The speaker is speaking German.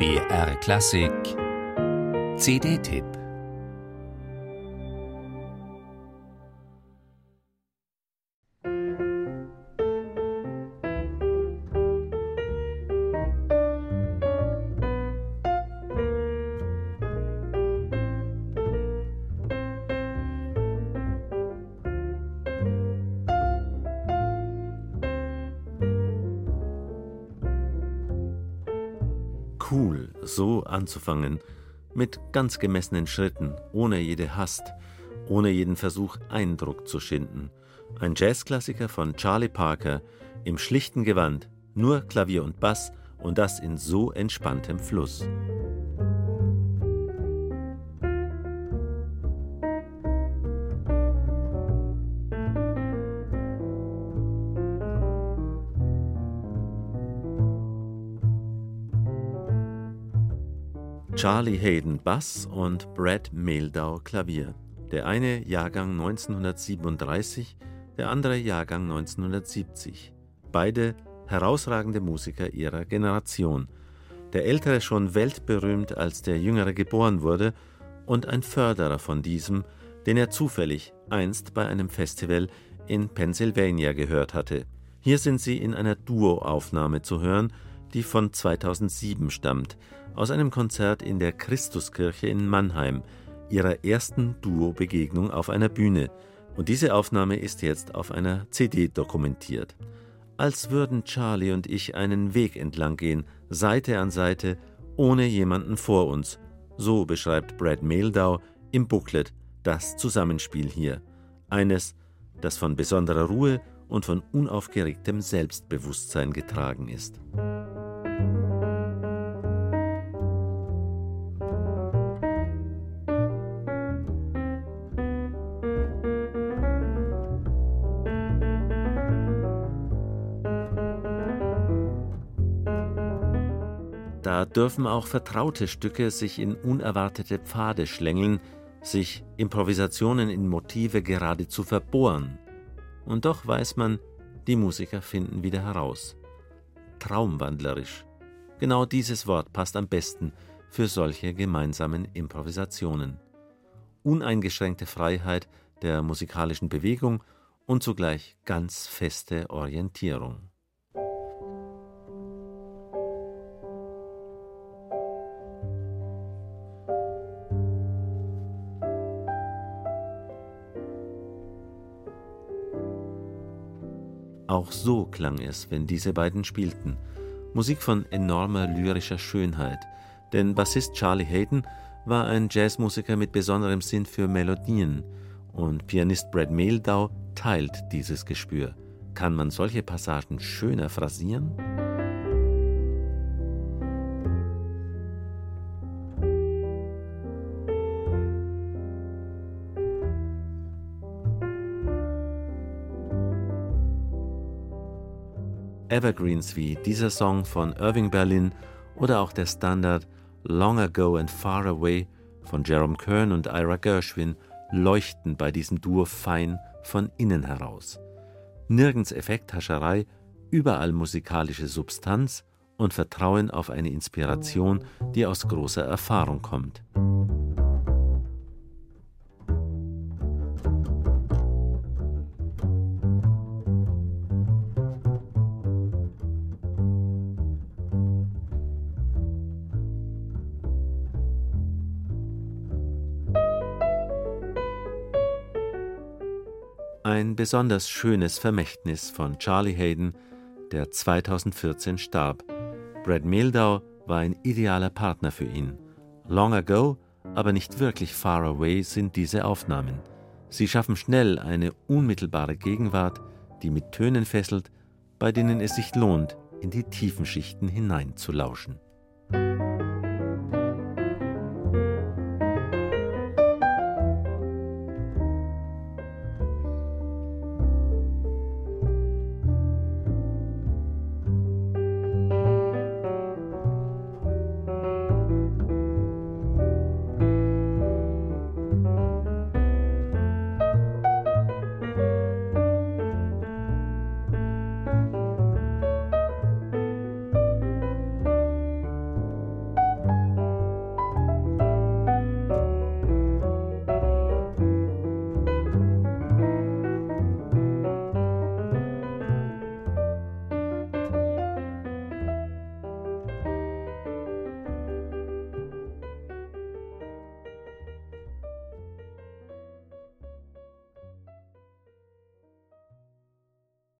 BR Klassik. CD-Tipp cool, so anzufangen, mit ganz gemessenen Schritten, ohne jede Hast, ohne jeden Versuch, Eindruck zu schinden. Ein Jazzklassiker von Charlie Parker im schlichten Gewand, nur Klavier und Bass und das in so entspanntem Fluss. Charlie Hayden Bass und Brad Mehldau Klavier. Der eine Jahrgang 1937, der andere Jahrgang 1970. Beide herausragende Musiker ihrer Generation. Der ältere schon weltberühmt, als der jüngere geboren wurde, und ein Förderer von diesem, den er zufällig einst bei einem Festival in Pennsylvania gehört hatte. Hier sind sie in einer Duo-Aufnahme zu hören, die von 2007 stammt, aus einem Konzert in der Christuskirche in Mannheim, ihrer ersten Duo-Begegnung auf einer Bühne. Und diese Aufnahme ist jetzt auf einer CD dokumentiert. Als würden Charlie und ich einen Weg entlang gehen, Seite an Seite, ohne jemanden vor uns. So beschreibt Brad Mehldau im Booklet das Zusammenspiel hier. Eines, das von besonderer Ruhe und von unaufgeregtem Selbstbewusstsein getragen ist. Da dürfen auch vertraute Stücke sich in unerwartete Pfade schlängeln, sich Improvisationen in Motive geradezu verbohren. Und doch weiß man, die Musiker finden wieder heraus. Traumwandlerisch. Genau dieses Wort passt am besten für solche gemeinsamen Improvisationen. Uneingeschränkte Freiheit der musikalischen Bewegung und zugleich ganz feste Orientierung. Auch so klang es, wenn diese beiden spielten. Musik von enormer lyrischer Schönheit. Denn Bassist Charlie Hayden war ein Jazzmusiker mit besonderem Sinn für Melodien und Pianist Brad Mehldau teilt dieses Gespür. Kann man solche Passagen schöner phrasieren? Evergreens wie dieser Song von Irving Berlin oder auch der Standard Long Ago and Far Away von Jerome Kern und Ira Gershwin leuchten bei diesem Duo fein von innen heraus. Nirgends Effekthascherei, überall musikalische Substanz und Vertrauen auf eine Inspiration, die aus großer Erfahrung kommt. Ein besonders schönes Vermächtnis von Charlie Hayden, der 2014 starb. Brad Mehldau war ein idealer Partner für ihn. Long ago, aber nicht wirklich far away sind diese Aufnahmen. Sie schaffen schnell eine unmittelbare Gegenwart, die mit Tönen fesselt, bei denen es sich lohnt, in die tiefen Schichten hineinzulauschen.